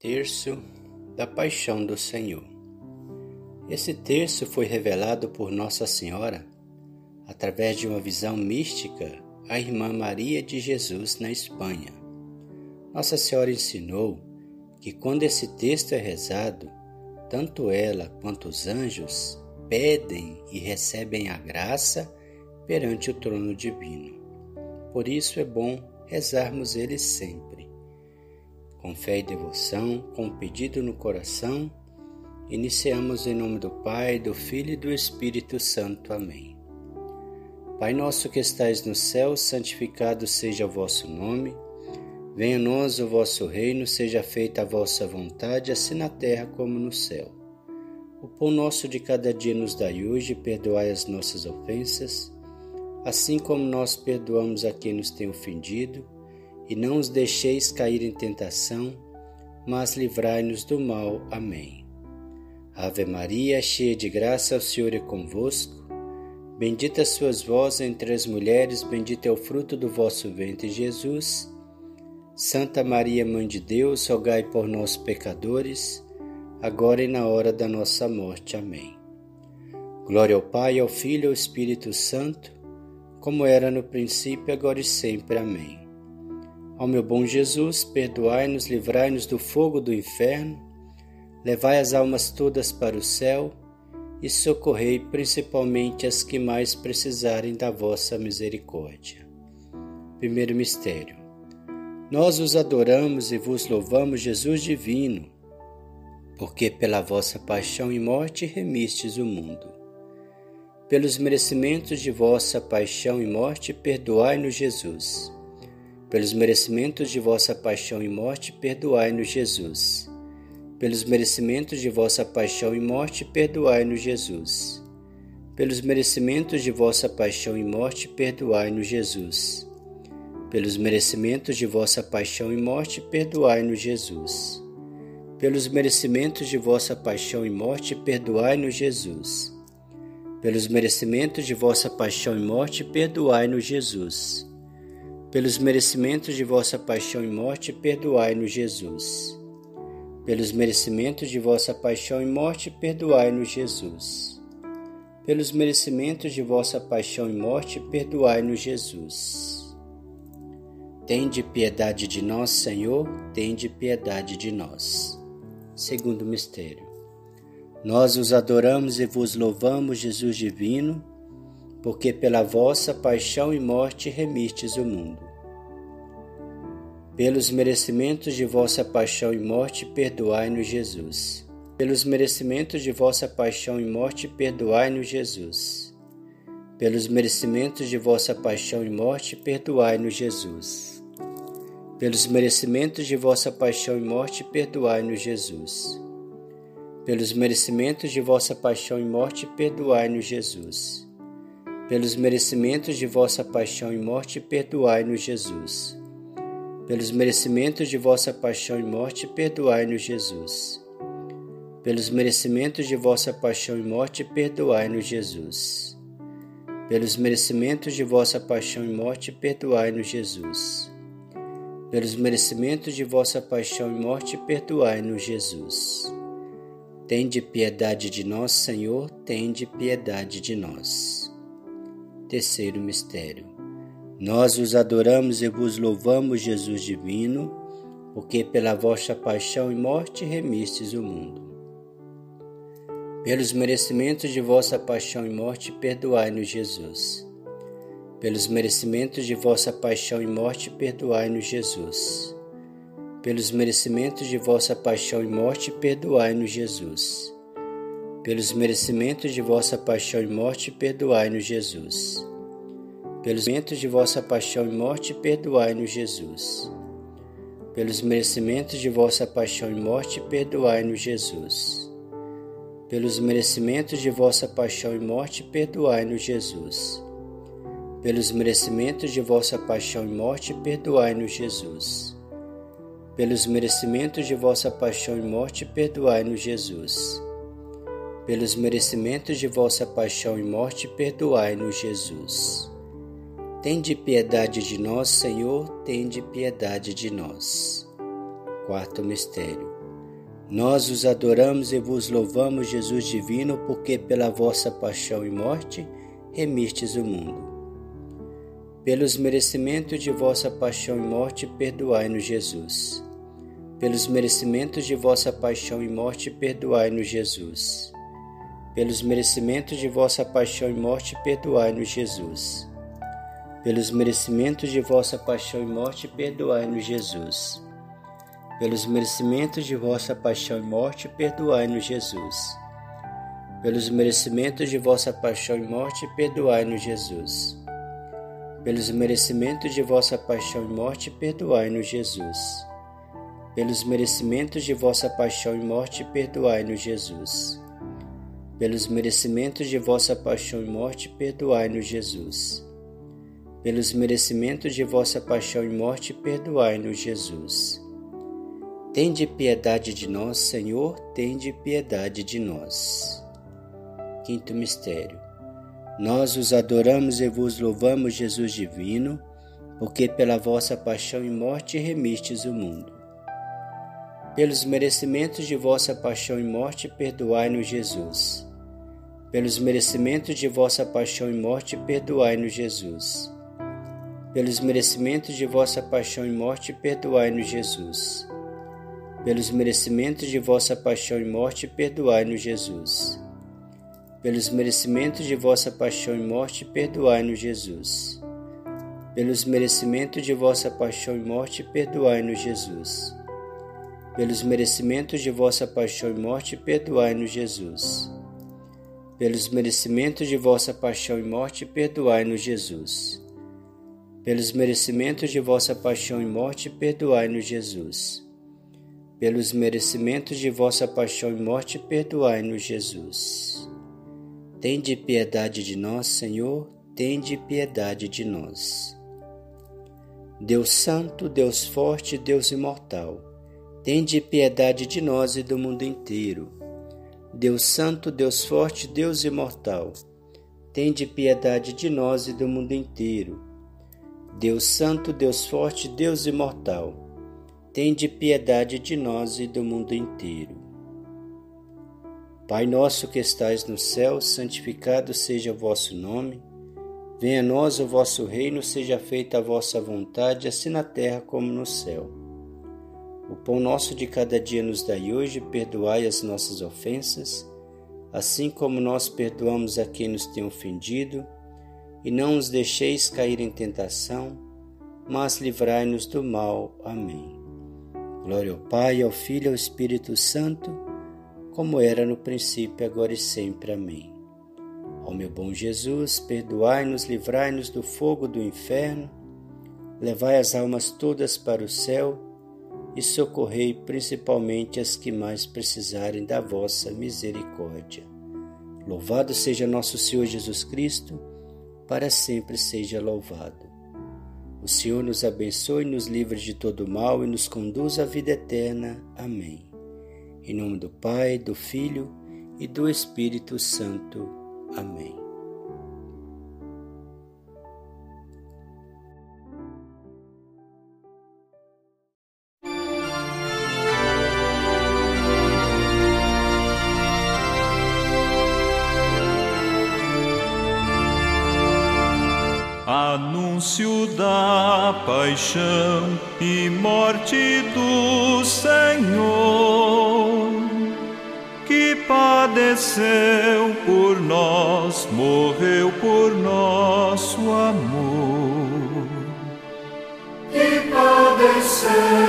Terço da Paixão do Senhor. Esse terço foi revelado por Nossa Senhora através de uma visão mística à Irmã Maria de Jesus na Espanha. Nossa Senhora ensinou que quando esse texto é rezado, tanto ela quanto os anjos pedem e recebem a graça perante o trono divino. Por isso é bom rezarmos ele sempre com fé e devoção, com pedido no coração, iniciamos em nome do Pai, do Filho e do Espírito Santo. Amém. Pai nosso que estais no céu, santificado seja o vosso nome. Venha a nós o vosso reino, seja feita a vossa vontade, assim na terra como no céu. O pão nosso de cada dia nos dai hoje, perdoai as nossas ofensas, assim como nós perdoamos a quem nos tem ofendido e não os deixeis cair em tentação, mas livrai-nos do mal. Amém. Ave Maria, cheia de graça, o Senhor é convosco. Bendita sois vós entre as mulheres, bendito é o fruto do vosso ventre, Jesus. Santa Maria, Mãe de Deus, rogai por nós, pecadores, agora e na hora da nossa morte. Amém. Glória ao Pai, ao Filho e ao Espírito Santo, como era no princípio, agora e sempre. Amém. Ó meu bom Jesus, perdoai-nos, livrai-nos do fogo do inferno, levai as almas todas para o céu e socorrei principalmente as que mais precisarem da vossa misericórdia. Primeiro mistério. Nós os adoramos e vos louvamos, Jesus divino, porque pela vossa paixão e morte remistes o mundo. Pelos merecimentos de vossa paixão e morte, perdoai-nos, Jesus pelos merecimentos de vossa paixão e morte, perdoai-nos, Jesus. Pelos merecimentos de vossa paixão e morte, perdoai-nos, Jesus. Pelos merecimentos de vossa paixão e morte, perdoai-nos, Jesus. Pelos merecimentos de vossa paixão e morte, perdoai-nos, Jesus. Pelos merecimentos de vossa paixão e morte, perdoai-nos, Jesus. Pelos merecimentos de vossa paixão e morte, perdoai-nos, Jesus pelos merecimentos de vossa paixão e morte, perdoai-nos, Jesus. Pelos merecimentos de vossa paixão e morte, perdoai-nos, Jesus. Pelos merecimentos de vossa paixão e morte, perdoai-nos, Jesus. Tende piedade de nós, Senhor, tende piedade de nós. Segundo mistério. Nós os adoramos e vos louvamos, Jesus divino porque pela vossa paixão e morte remistes o mundo. Pelos merecimentos de vossa paixão e morte, perdoai-nos, Jesus. Pelos merecimentos de vossa paixão e morte, perdoai-nos, Jesus. Pelos merecimentos de vossa paixão e morte, perdoai-nos, Jesus. Pelos merecimentos de vossa paixão e morte, perdoai-nos, Jesus. Pelos merecimentos de vossa paixão e morte, perdoai-nos, Jesus pelos merecimentos de vossa paixão e morte, perdoai-nos, Jesus. Pelos merecimentos de vossa paixão e morte, perdoai-nos, Jesus. Pelos merecimentos de vossa paixão e morte, perdoai-nos, Jesus. Pelos merecimentos de vossa paixão e morte, perdoai-nos, Jesus. Pelos merecimentos de vossa paixão e morte, perdoai-nos, Jesus. Tende piedade de nós, Senhor, tende piedade de nós. Terceiro mistério. Nós os adoramos e vos louvamos, Jesus divino, porque pela vossa paixão e morte remistes o mundo. Pelos merecimentos de vossa paixão e morte, perdoai-nos, Jesus. Pelos merecimentos de vossa paixão e morte, perdoai-nos, Jesus. Pelos merecimentos de vossa paixão e morte, perdoai-nos, Jesus pelos merecimentos de vossa paixão e morte, perdoai-nos, Jesus. Pelos merecimentos de vossa paixão e morte, perdoai-nos, Jesus. Pelos merecimentos de vossa paixão e morte, perdoai-nos, Jesus. Pelos merecimentos de vossa paixão e morte, perdoai-nos, Jesus. Pelos merecimentos de vossa paixão e morte, perdoai-nos, Jesus. Pelos merecimentos de vossa paixão e morte, perdoai-nos, Jesus pelos merecimentos de vossa paixão e morte, perdoai-nos, Jesus. Tende piedade de nós, Senhor, tende piedade de nós. Quarto mistério. Nós os adoramos e vos louvamos, Jesus divino, porque pela vossa paixão e morte remistes o mundo. Pelos merecimentos de vossa paixão e morte, perdoai-nos, Jesus. Pelos merecimentos de vossa paixão e morte, perdoai-nos, Jesus. Pelos merecimentos de vossa paixão e morte, perdoai-nos, Jesus. Pelos merecimentos de vossa paixão e morte, perdoai-nos, Jesus pelos merecimentos de vossa paixão e morte, perdoai-nos, Jesus. Pelos merecimentos de vossa paixão e morte, perdoai-nos, Jesus. Pelos merecimentos de vossa paixão e morte, perdoai-nos, Jesus. Pelos merecimentos de vossa paixão e morte, perdoai-nos, Jesus. Pelos merecimentos de vossa paixão e morte, perdoai-nos, Jesus. Pelos merecimentos de vossa paixão e morte, perdoai-nos, Jesus. Tende piedade de nós, Senhor, tende piedade de nós. Quinto mistério. Nós os adoramos e vos louvamos, Jesus divino, porque pela vossa paixão e morte remistes o mundo. Pelos merecimentos de vossa paixão e morte, perdoai-nos, Jesus. Pelos merecimentos de vossa paixão e morte, perdoai-nos, Jesus. Pelos merecimentos de vossa paixão e morte, perdoai-nos, Jesus pelos merecimentos de vossa paixão e morte, perdoai-nos, Jesus. Pelos merecimentos de vossa paixão e morte, perdoai-nos, Jesus. Pelos merecimentos de vossa paixão e morte, perdoai-nos, Jesus. Pelos merecimentos de vossa paixão e morte, perdoai-nos, Jesus. Pelos merecimentos de vossa paixão e morte, perdoai-nos, Jesus. Pelos merecimentos de vossa paixão e morte, perdoai-nos, Jesus pelos merecimentos de vossa paixão e morte, perdoai-nos, Jesus. Tende piedade de nós, Senhor, tende piedade de nós. Deus Santo, Deus Forte, Deus Imortal, tende piedade de nós e do mundo inteiro. Deus Santo, Deus Forte, Deus Imortal, tende piedade de nós e do mundo inteiro. Deus Santo, Deus Forte, Deus Imortal, tende piedade de nós e do mundo inteiro. Pai nosso que estais no céu, santificado seja o vosso nome. Venha a nós o vosso reino, seja feita a vossa vontade, assim na terra como no céu. O pão nosso de cada dia nos dai hoje, perdoai as nossas ofensas, assim como nós perdoamos a quem nos tem ofendido, e não os deixeis cair em tentação, mas livrai-nos do mal. Amém. Glória ao Pai, ao Filho e ao Espírito Santo, como era no princípio, agora e sempre. Amém. Ó meu bom Jesus, perdoai-nos, livrai-nos do fogo do inferno, levai as almas todas para o céu e socorrei principalmente as que mais precisarem da vossa misericórdia. Louvado seja nosso Senhor Jesus Cristo, para sempre seja louvado. O Senhor nos abençoe, nos livre de todo mal e nos conduz à vida eterna. Amém. Em nome do Pai, do Filho e do Espírito Santo. Amém. Paixão e morte do Senhor, que padeceu por nós, morreu por nosso amor. Que padeceu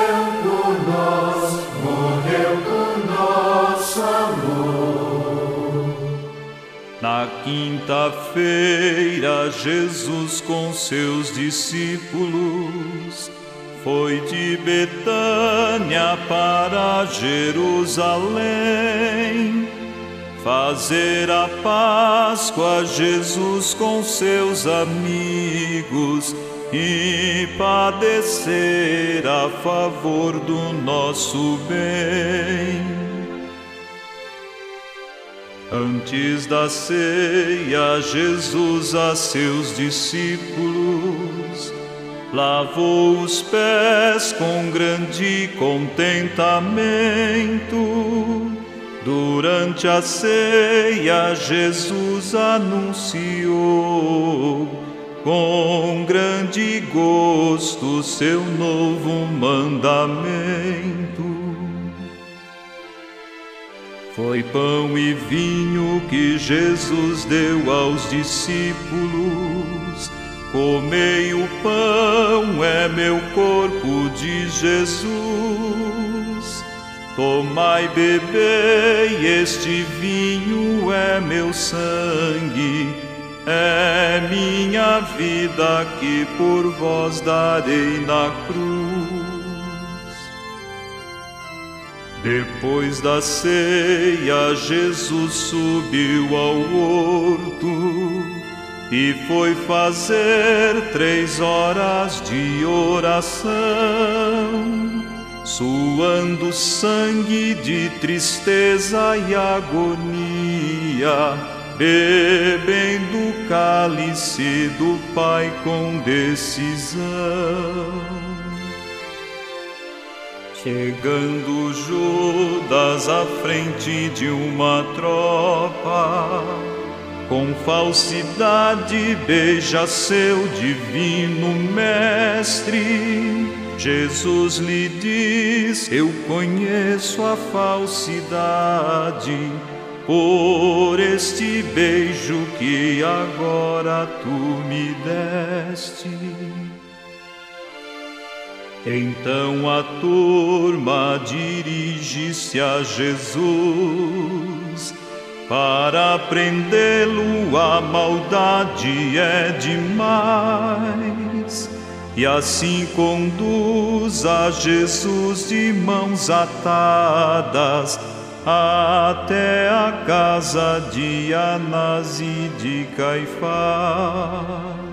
quinta-feira, Jesus com seus discípulos foi de Betânia para Jerusalém. Fazer a Páscoa, Jesus com seus amigos e padecer a favor do nosso bem. Antes da ceia, Jesus a seus discípulos lavou os pés com grande contentamento. Durante a ceia, Jesus anunciou com grande gosto seu novo mandamento. Foi pão e vinho que Jesus deu aos discípulos. Comei o pão, é meu corpo de Jesus. Tomai, bebei, este vinho é meu sangue, é minha vida que por vós darei na cruz. Depois da ceia, Jesus subiu ao horto e foi fazer três horas de oração, suando sangue de tristeza e agonia, bebendo o cálice do Pai com decisão. Chegando Judas à frente de uma tropa, com falsidade beija seu divino mestre. Jesus lhe diz: Eu conheço a falsidade, por este beijo que agora tu me deste. Então a turma dirige-se a Jesus. Para prendê-lo, a maldade é demais. E assim conduz a Jesus de mãos atadas até a casa de Anás e de Caifás.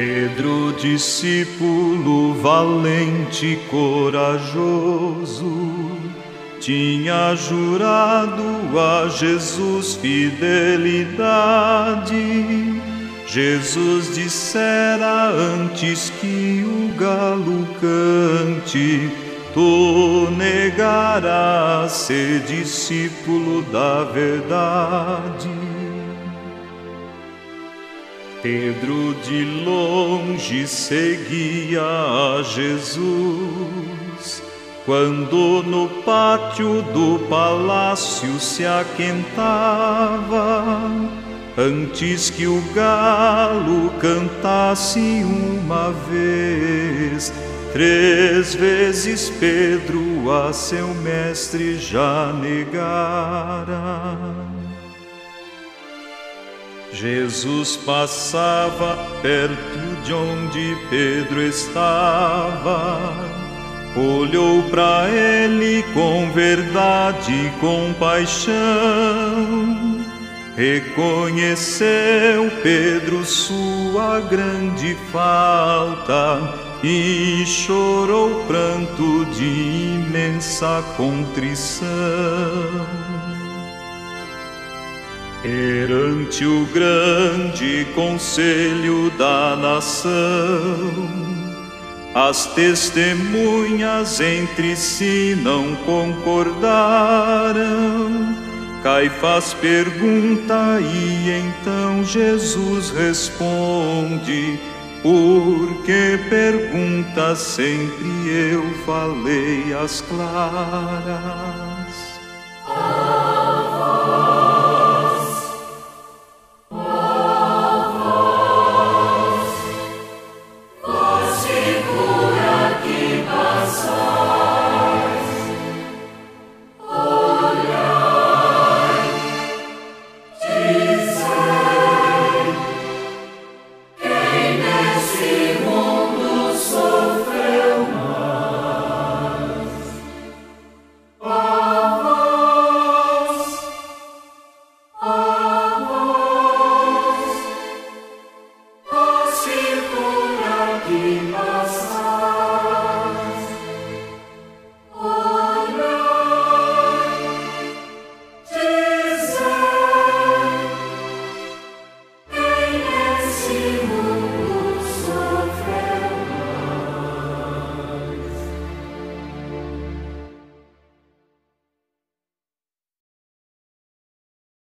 Pedro, discípulo valente corajoso, tinha jurado a Jesus fidelidade. Jesus dissera antes que o galo cante, tu negarás ser discípulo da verdade. Pedro de longe seguia a Jesus, quando no pátio do palácio se aquentava, antes que o galo cantasse uma vez, três vezes Pedro a seu mestre já negara. Jesus passava perto de onde Pedro estava, olhou para ele com verdade e compaixão, reconheceu Pedro sua grande falta e chorou pranto de imensa contrição. Perante o grande conselho da nação, as testemunhas entre si não concordaram. Caifás pergunta e então Jesus responde: Porque perguntas sempre eu falei as claras.